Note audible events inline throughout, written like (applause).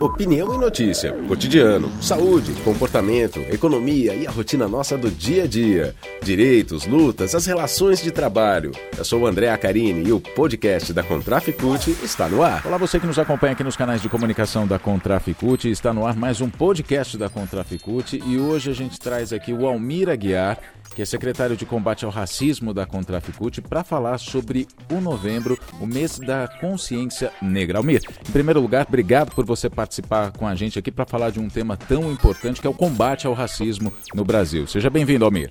Opinião e notícia, cotidiano, saúde, comportamento, economia e a rotina nossa do dia a dia. Direitos, lutas, as relações de trabalho. Eu sou o André Acarini e o podcast da Contraficute está no ar. Olá, você que nos acompanha aqui nos canais de comunicação da Contraficute. Está no ar mais um podcast da Contraficute e hoje a gente traz aqui o Almir Aguiar que é secretário de combate ao racismo da Contraficute, para falar sobre o novembro, o mês da consciência negra. Almir, em primeiro lugar, obrigado por você participar com a gente aqui para falar de um tema tão importante que é o combate ao racismo no Brasil. Seja bem-vindo, Almir.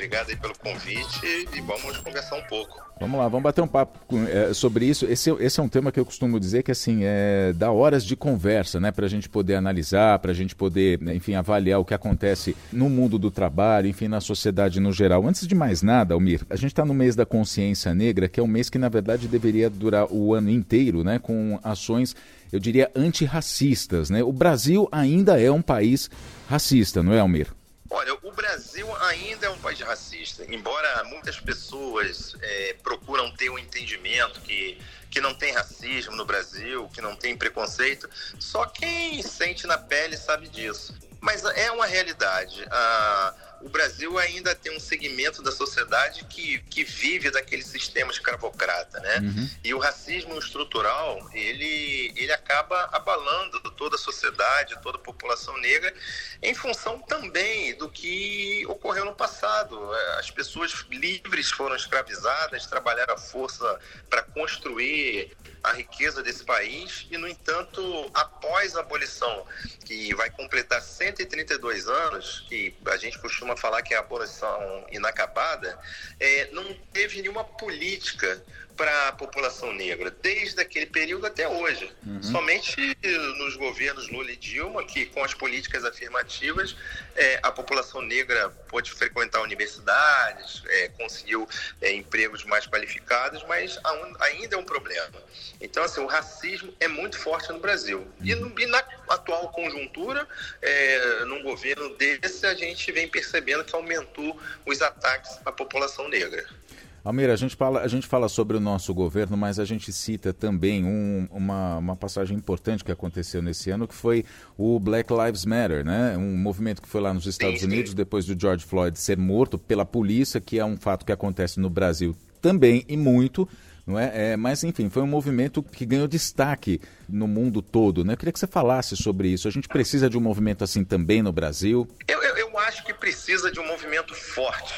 Obrigado aí pelo convite e vamos conversar um pouco. Vamos lá, vamos bater um papo com, é, sobre isso. Esse, esse, é um tema que eu costumo dizer que assim é dá horas de conversa, né, para a gente poder analisar, para a gente poder, né, enfim, avaliar o que acontece no mundo do trabalho, enfim, na sociedade no geral. Antes de mais nada, Almir, a gente está no mês da consciência negra, que é um mês que na verdade deveria durar o ano inteiro, né, com ações, eu diria, antirracistas, né? O Brasil ainda é um país racista, não é, Almir? Olha, o Brasil ainda é um país racista, embora muitas pessoas é, procuram ter um entendimento que, que não tem racismo no Brasil, que não tem preconceito, só quem sente na pele sabe disso. Mas é uma realidade. Ah, o Brasil ainda tem um segmento da sociedade que, que vive daquele sistema escravocrata, né? Uhum. E o racismo estrutural, ele, ele acaba abalando toda a sociedade, toda a população negra, em função também do que ocorreu no passado. As pessoas livres foram escravizadas, trabalharam à força para construir a riqueza desse país e, no entanto, após a abolição, que vai completar 132 anos, que a gente costuma falar que é a abolição inacabada, é, não teve nenhuma política para a população negra, desde aquele período até hoje. Uhum. Somente nos governos Lula e Dilma, que com as políticas afirmativas, é, a população negra pôde frequentar universidades, é, conseguiu é, empregos mais qualificados, mas ainda é um problema. Então, assim, o racismo é muito forte no Brasil. E, no, e na atual conjuntura, num governo desse, a gente vem percebendo que aumentou os ataques à população negra. Almeida, a gente, fala, a gente fala sobre o nosso governo, mas a gente cita também um, uma, uma passagem importante que aconteceu nesse ano, que foi o Black Lives Matter, né? Um movimento que foi lá nos Estados Unidos, depois do George Floyd ser morto pela polícia, que é um fato que acontece no Brasil também e muito. Não é? é? mas enfim, foi um movimento que ganhou destaque no mundo todo. Né? Eu queria que você falasse sobre isso. A gente precisa de um movimento assim também no Brasil? Eu, eu, eu acho que precisa de um movimento forte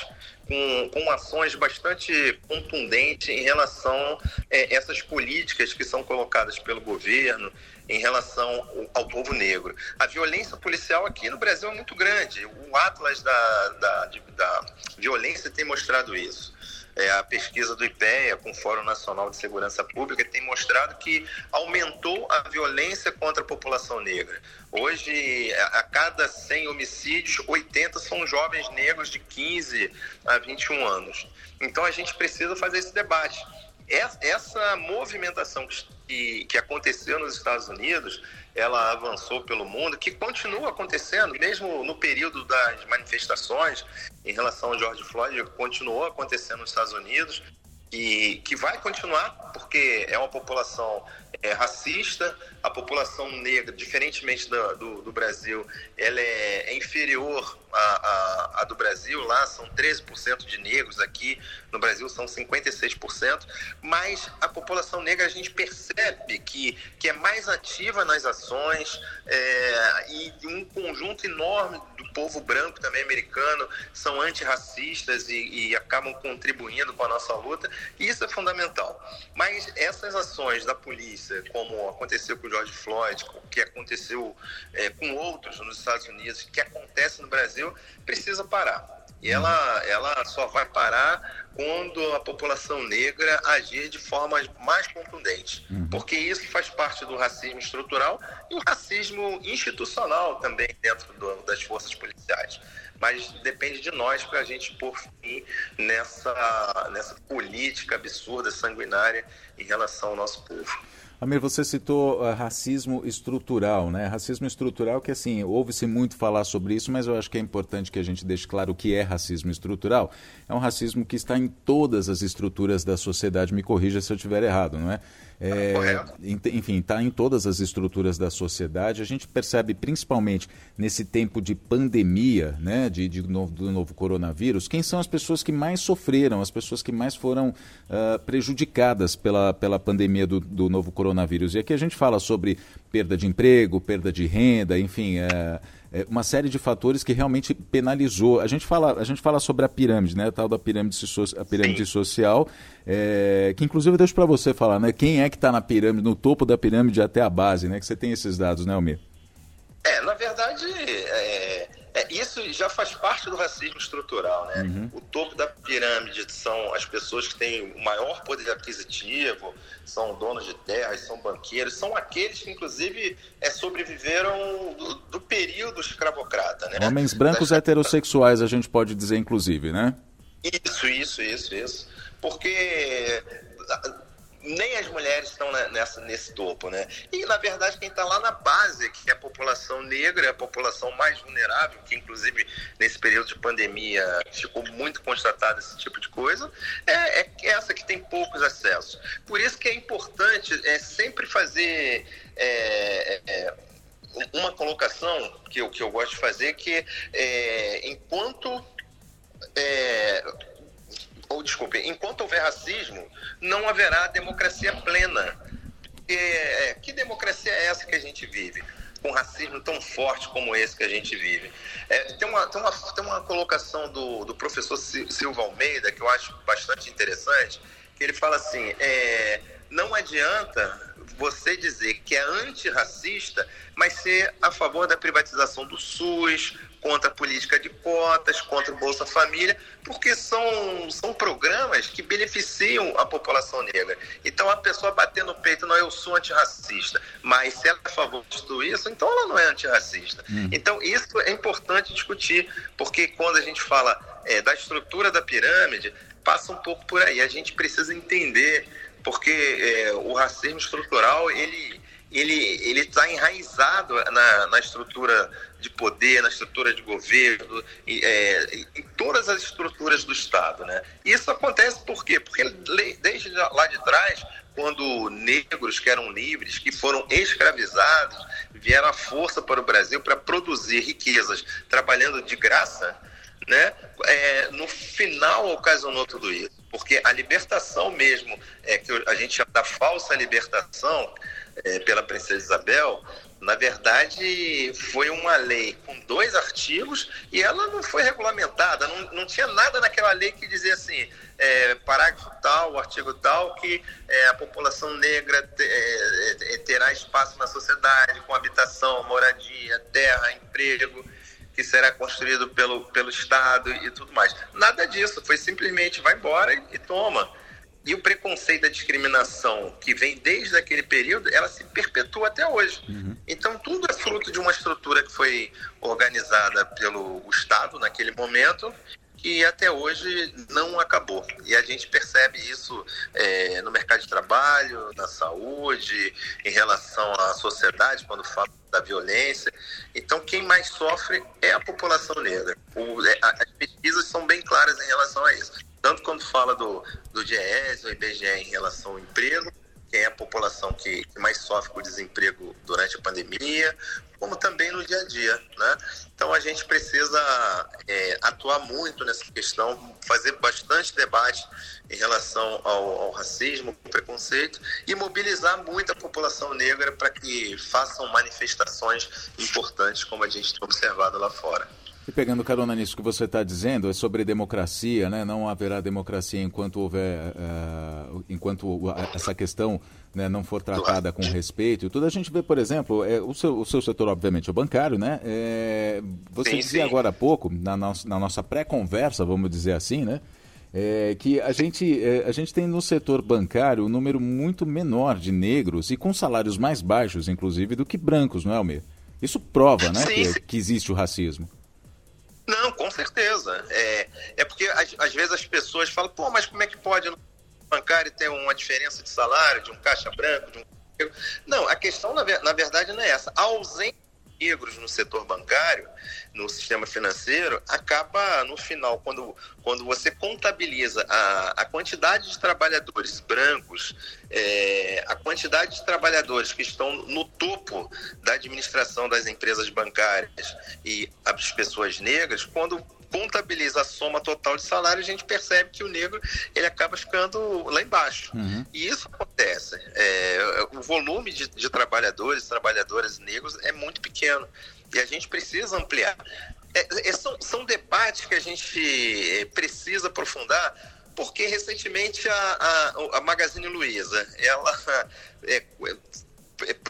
com, com ações bastante contundentes em relação a é, essas políticas que são colocadas pelo governo em relação ao povo negro. A violência policial aqui no Brasil é muito grande. O Atlas da, da, da violência tem mostrado isso. É, a pesquisa do IPEA, com o Fórum Nacional de Segurança Pública, tem mostrado que aumentou a violência contra a população negra. Hoje, a cada 100 homicídios, 80 são jovens negros de 15 a 21 anos. Então, a gente precisa fazer esse debate. Essa movimentação que, aconteceu nos Estados Unidos ela avançou pelo mundo, que continua acontecendo, mesmo no período das manifestações em relação ao George Floyd, continuou acontecendo nos Estados Unidos e que vai continuar, porque é uma população é, racista, a população negra, diferentemente do, do, do Brasil, ela é, é inferior à, à, à, do Brasil, lá são 13% de negros, aqui no Brasil são 56%, mas a população negra a gente percebe que, que é mais ativa nas ações é, e um conjunto enorme do povo branco também americano são antirracistas e, e acabam contribuindo com a nossa luta, e isso é fundamental. Mas essas ações da polícia, como aconteceu com o George Floyd, que aconteceu é, com outros nos Estados Unidos, que acontece no Brasil, precisa parar. E ela, ela só vai parar quando a população negra agir de forma mais contundente. Uhum. Porque isso faz parte do racismo estrutural e o racismo institucional também dentro do, das forças policiais. Mas depende de nós para a gente pôr fim nessa, nessa política absurda, sanguinária em relação ao nosso povo. Amir, você citou uh, racismo estrutural, né? Racismo estrutural que, assim, ouve-se muito falar sobre isso, mas eu acho que é importante que a gente deixe claro o que é racismo estrutural. É um racismo que está em todas as estruturas da sociedade, me corrija se eu estiver errado, não é? É, enfim, está em todas as estruturas da sociedade. A gente percebe, principalmente nesse tempo de pandemia, né, de, de novo, do novo coronavírus, quem são as pessoas que mais sofreram, as pessoas que mais foram uh, prejudicadas pela, pela pandemia do, do novo coronavírus. E aqui a gente fala sobre perda de emprego, perda de renda, enfim. Uh, é, uma série de fatores que realmente penalizou. A gente fala, a gente fala sobre a pirâmide, né? A tal da pirâmide, so, a pirâmide social, é, que inclusive eu deixo para você falar, né? Quem é que está na pirâmide, no topo da pirâmide até a base, né? Que você tem esses dados, né, Almir? É, na verdade, é, é, isso já faz parte do racismo estrutural, né? Uhum. O topo da pirâmide são as pessoas que têm o maior poder aquisitivo, são donos de terras, são banqueiros, são aqueles que, inclusive, é, sobreviveram do, do período escravocrata, né? Homens brancos das... heterossexuais, a gente pode dizer, inclusive, né? Isso, isso, isso, isso. Porque nem as mulheres estão nessa, nesse topo, né? E, na verdade, quem está lá na base, que é a população negra, é a população mais vulnerável, que, inclusive, nesse período de pandemia ficou muito constatado esse tipo de coisa, é, é essa que tem poucos acessos. Por isso que é importante é, sempre fazer... É, é, uma colocação que eu, que eu gosto de fazer que é, enquanto é, ou desculpe, enquanto houver racismo, não haverá democracia plena. É, que democracia é essa que a gente vive? Com racismo tão forte como esse que a gente vive. É, tem, uma, tem, uma, tem uma colocação do, do professor Silva Almeida que eu acho bastante interessante, que ele fala assim: é, não adianta você dizer que é antirracista, mas ser a favor da privatização do SUS, contra a política de cotas, contra o Bolsa Família, porque são, são programas que beneficiam a população negra. Então a pessoa bater no peito, não, eu sou antirracista, mas se ela é a favor de tudo isso, então ela não é antirracista. Hum. Então isso é importante discutir, porque quando a gente fala é, da estrutura da pirâmide, passa um pouco por aí. A gente precisa entender, porque é, o racismo estrutural, ele ele ele está enraizado na, na estrutura de poder, na estrutura de governo, é, em todas as estruturas do Estado. Né? Isso acontece por quê? Porque desde lá de trás, quando negros que eram livres, que foram escravizados, vieram à força para o Brasil para produzir riquezas, trabalhando de graça, né? É, no final ocasionou tudo isso. Porque a libertação mesmo, é, que a gente chama da falsa libertação é, pela princesa Isabel, na verdade, foi uma lei com dois artigos e ela não foi regulamentada. Não, não tinha nada naquela lei que dizia assim, é, parágrafo tal, artigo tal, que é, a população negra te, é, é terá espaço na sociedade com habitação, moradia, terra, emprego, que será construído pelo, pelo Estado e tudo mais. Nada disso, foi simplesmente vai embora e, e toma. E o preconceito, a discriminação que vem desde aquele período, ela se perpetua até hoje. Uhum. Então, tudo é fruto de uma estrutura que foi organizada pelo Estado naquele momento e até hoje não acabou. E a gente percebe isso é, no mercado de trabalho, na saúde, em relação à sociedade, quando fala da violência. Então, quem mais sofre é a população negra. O, é, as pesquisas são bem claras em relação a isso tanto quando fala do, do DIES, o IBGE em relação ao emprego, quem é a população que, mais sofre com o desemprego durante a pandemia, como também no dia a dia, né? Então a gente precisa é, atuar muito nessa questão, fazer bastante debate em relação ao, ao racismo, ao preconceito e mobilizar muito a população negra para que façam manifestações importantes como a gente tem observado lá fora. E pegando carona nisso que você está dizendo, é sobre democracia, né? Não haverá democracia enquanto houver, uh, enquanto essa questão né, não for tratada com respeito. Tudo a gente vê, por exemplo, é, o, seu, o seu setor, obviamente, é o bancário, né? É, você sim, dizia sim. agora há pouco, na, no, na nossa pré-conversa, vamos dizer assim, né? É, que a gente, é, a gente tem no setor bancário um número muito menor de negros e com salários mais baixos, inclusive, do que brancos, não é, Almir? Isso prova, né, que, que existe o racismo. Certeza. É, é porque às, vezes as pessoas falam, pô, mas como é que pode no bancário ter uma diferença de salário de um caixa branco, de um Não, a questão, na, na verdade, não é essa. A ausência negros no setor bancário, no sistema financeiro, acaba, no final, quando, quando você contabiliza a, a quantidade de trabalhadores brancos, é, a quantidade de trabalhadores que estão no topo da administração das empresas bancárias e as pessoas negras, quando contabiliza a soma total de salário, a gente percebe que o negro ele acaba ficando lá embaixo. Uhum. E isso acontece. É, o volume de, de trabalhadores, trabalhadoras negros é muito pequeno. E a gente precisa ampliar. É, é, são, são debates que a gente precisa aprofundar, porque recentemente a, a, a Magazine Luiza, ela (laughs) é, é,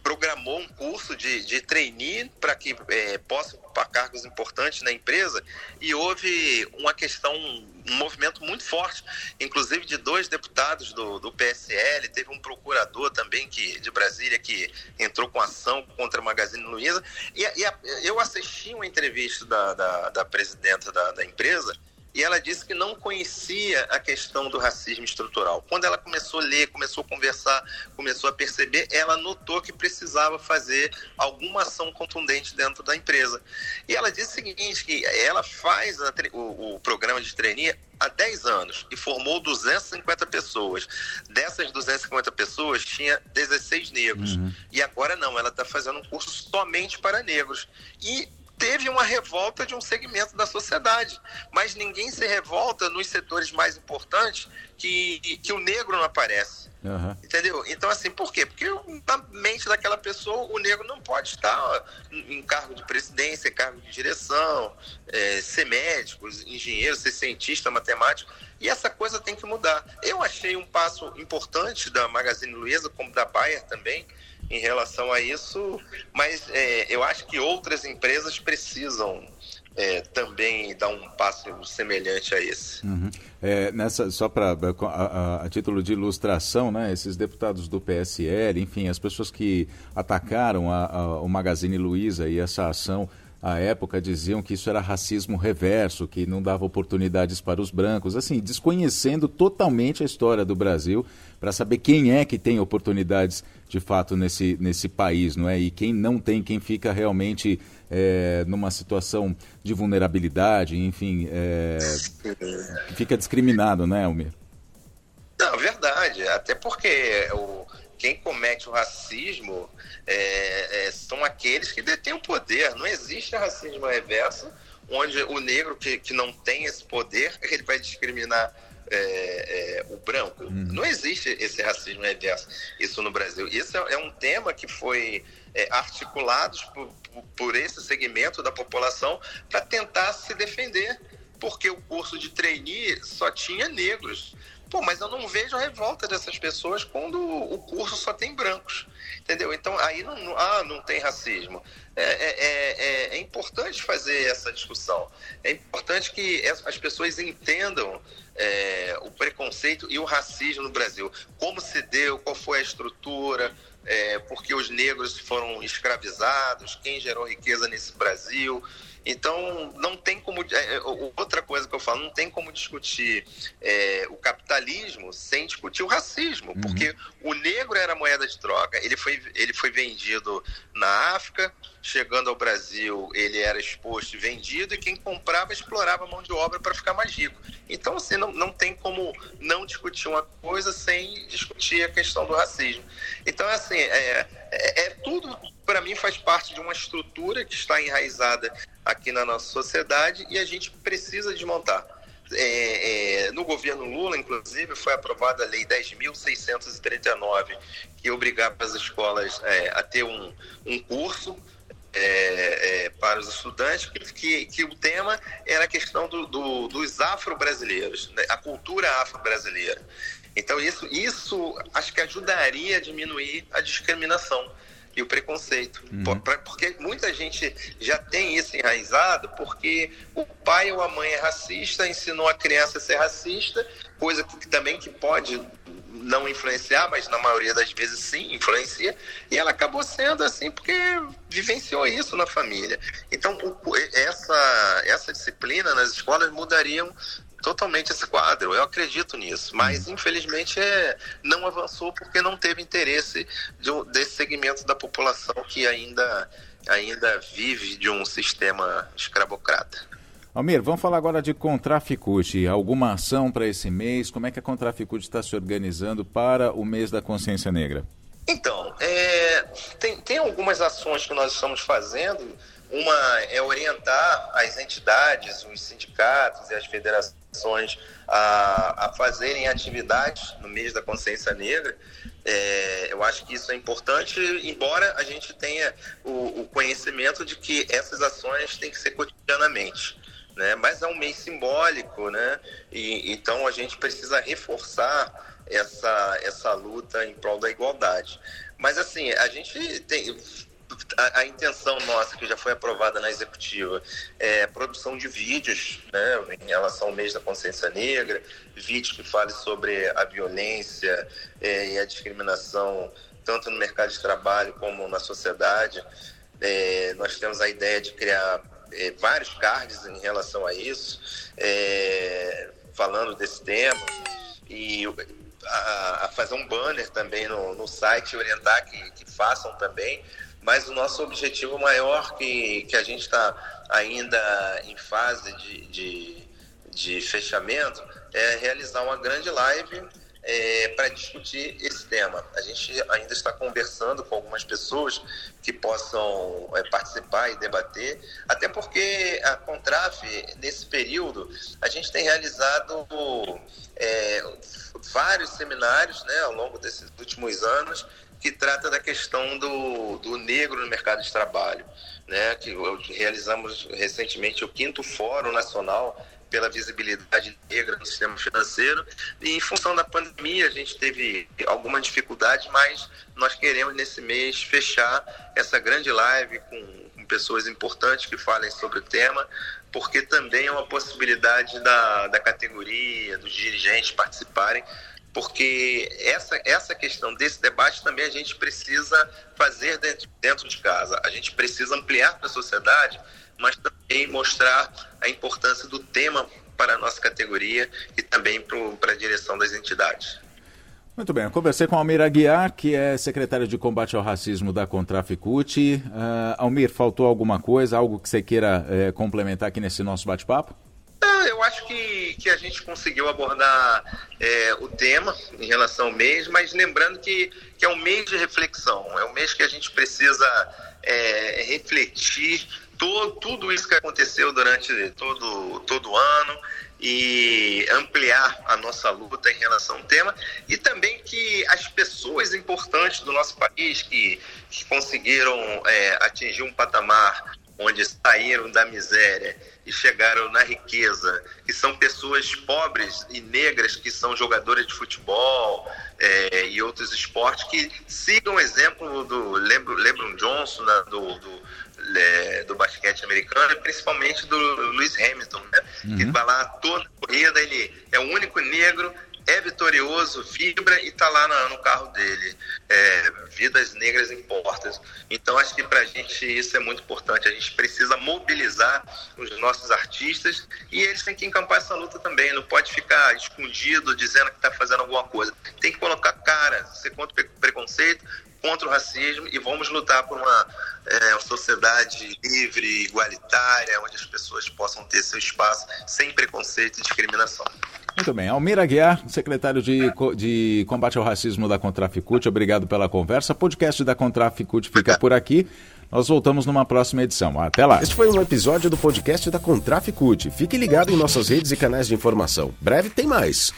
programou um curso de, de trainee para que é, possa ocupar cargos importantes na empresa e houve uma questão, um movimento muito forte, inclusive de dois deputados do, do PSL, teve um procurador também que, de Brasília que entrou com ação contra a Magazine Luiza. E, e a, eu assisti uma entrevista da, da, da presidenta da, da empresa e ela disse que não conhecia a questão do racismo estrutural. Quando ela começou a ler, começou a conversar, começou a perceber, ela notou que precisava fazer alguma ação contundente dentro da empresa. E ela disse o seguinte, que ela faz a, o, o, programa de trainee há 10 anos e formou 250 pessoas. Dessas 250 pessoas, tinha 16 negros. Uhum. E agora não, ela está fazendo um curso somente para negros. E teve uma revolta de um segmento da sociedade, mas ninguém se revolta nos setores mais importantes que, que o negro não aparece. Uhum. Entendeu? Então, assim, por quê? Porque na mente daquela pessoa, o negro não pode estar em cargo de presidência, cargo de direção, é, ser médico, engenheiro, ser cientista, matemático. E essa coisa tem que mudar. Eu achei um passo importante da Magazine Luiza, como da Bayer também, em relação a isso, mas é, eu acho que outras empresas precisam é, também dar um passo semelhante a esse. Uhum. É, nessa, só para a, a, a, título de ilustração, né, esses deputados do PSL, enfim, as pessoas que atacaram a, o Magazine Luiza e essa ação à época diziam que isso era racismo reverso, que não dava oportunidades para os brancos, assim, desconhecendo totalmente a história do Brasil para saber quem é que tem oportunidades de fato nesse, nesse país, não é? E quem não tem, quem fica realmente é, numa situação de vulnerabilidade, enfim, (laughs) é, fica discriminado, né, Almir? Não, verdade. Até porque o, quem comete o racismo é, é, são aqueles que detêm o poder. Não existe racismo reverso, onde o negro que, que não tem esse poder, (laughs) ele vai discriminar é, é, o branco. Uhum. Não existe esse racismo reverso, isso no Brasil. Isso é, é um tema que foi é, articulado por, por esse segmento da população para tentar se defender, porque o curso de trainee só tinha negros. Pô, mas eu não vejo a revolta dessas pessoas quando o curso só tem brancos. Entendeu? Então aí não, ah, não tem racismo. É, é, é, é, importante fazer essa discussão. É importante que as pessoas entendam é, o preconceito e o racismo no Brasil. Como se deu, qual foi a estrutura, é, porque os negros foram escravizados, quem gerou riqueza nesse Brasil. Então, não tem como. É, é outra coisa que eu falo, não tem como discutir é, o capitalismo sem discutir o racismo, uhum. porque o negro era moeda de troca. Ele foi, ele foi vendido na África, chegando ao Brasil, ele era exposto e vendido, e quem comprava explorava a mão de obra para ficar mais rico. Então, assim, não, não tem como não discutir uma coisa sem discutir a questão do racismo. Então, assim, é, é, é tudo, para mim, faz parte de uma estrutura que está enraizada aqui na nossa sociedade e a gente precisa desmontar. É, é, no governo Lula, inclusive, foi aprovada a Lei 10.639, que obrigava as escolas é, a ter um, um curso é, é, para os estudantes, que, que, o tema era a questão do, do, dos afro-brasileiros, né? a cultura afro-brasileira. Então, isso, isso acho que ajudaria a diminuir a discriminação e o preconceito. Uhum. Porque muita gente já tem isso enraizado porque o pai ou a mãe é racista, ensinou a criança a ser racista, coisa que também que pode não influenciar, mas na maioria das vezes sim influencia, e ela acabou sendo assim porque vivenciou isso na família. Então, essa, essa disciplina nas escolas mudariam totalmente esse quadro. Eu acredito nisso, mas infelizmente é, não avançou porque não teve interesse de, desse segmento da população que ainda, ainda vive de um sistema escravocrata. Almir, vamos falar agora de Contraficute. Alguma ação para esse mês? Como é que a Contraficute está se organizando para o mês da consciência negra? Então, é, tem, tem algumas ações que nós estamos fazendo. Uma é orientar as entidades, os sindicatos e as federações a, a fazerem atividades no mês da consciência negra. É, eu acho que isso é importante, embora a gente tenha o, o conhecimento de que essas ações têm que ser cotidianamente né? Mas é um mês simbólico, né? E então a gente precisa reforçar essa essa luta em prol da igualdade. Mas assim, a gente tem a, a, intenção nossa, que já foi aprovada na executiva, é produção de vídeos né, em relação ao mês da consciência negra, vídeos que falem sobre a violência é, e a discriminação, tanto no mercado de trabalho como na sociedade. É, nós temos a ideia de criar é, vários cards em relação a isso, é, falando desse tema, e a, a, fazer um banner também no, no site, orientar que, que façam também, mas o nosso objetivo maior, que, que a gente está ainda em fase de, de, de fechamento, é realizar uma grande live é, para discutir esse tema. A gente ainda está conversando com algumas pessoas que possam é, participar e debater, até porque a Contraf, nesse período, a gente tem realizado é, vários seminários né, ao longo desses últimos anos que trata da questão do, do negro no mercado de trabalho. Né, que realizamos recentemente o quinto Fórum Nacional pela visibilidade negra no sistema financeiro. E em função da pandemia, a gente teve alguma dificuldade, mas nós queremos nesse mês fechar essa grande live com, com pessoas importantes que falem sobre o tema, porque também é uma possibilidade da, da categoria, dos dirigentes participarem, porque essa, essa questão desse debate também a gente precisa fazer dentro, dentro de casa. A gente precisa ampliar para a sociedade mas também mostrar a importância do tema para a nossa categoria e também para a direção das entidades. Muito bem, eu conversei com Almir Aguiar, que é secretário de combate ao racismo da Contraficute. Uh, Almir, faltou alguma coisa, algo que você queira uh, complementar aqui nesse nosso bate-papo? Eu acho que, que a gente conseguiu abordar é, o tema em relação ao mês, mas lembrando que, que é um mês de reflexão, é um mês que a gente precisa é, refletir todo, tudo isso que aconteceu durante todo, todo o ano e ampliar a nossa luta em relação ao tema. E também que as pessoas importantes do nosso país que, que conseguiram é, atingir um patamar onde saíram da miséria e chegaram na riqueza, que são pessoas pobres e negras que são jogadoras de futebol é, e outros esportes, que sigam o exemplo do LeBron Johnson, né, do, do é, do basquete americano, e principalmente do Lewis Hamilton, né? Uhum. Que vai lá toda corrida, ele é o único negro, é vitorioso, vibra e está lá no, carro dele. É, vidas negras importam. Então, acho que para a gente isso é muito importante. A gente precisa mobilizar os nossos artistas e eles têm que encampar essa luta também. Não pode ficar escondido dizendo que está fazendo alguma coisa. Tem que colocar cara, ser contra o preconceito, contra o racismo e vamos lutar por uma, é, uma sociedade livre, igualitária, onde as pessoas possam ter seu espaço sem preconceito e discriminação. Muito bem. Almir Aguiar, secretário de, de Combate ao Racismo da Contraficute, obrigado pela conversa. Podcast da Contraficute fica por aqui. Nós voltamos numa próxima edição. Até lá. Este foi um episódio do podcast da Contraficute. Fique ligado em nossas redes e canais de informação. Breve tem mais.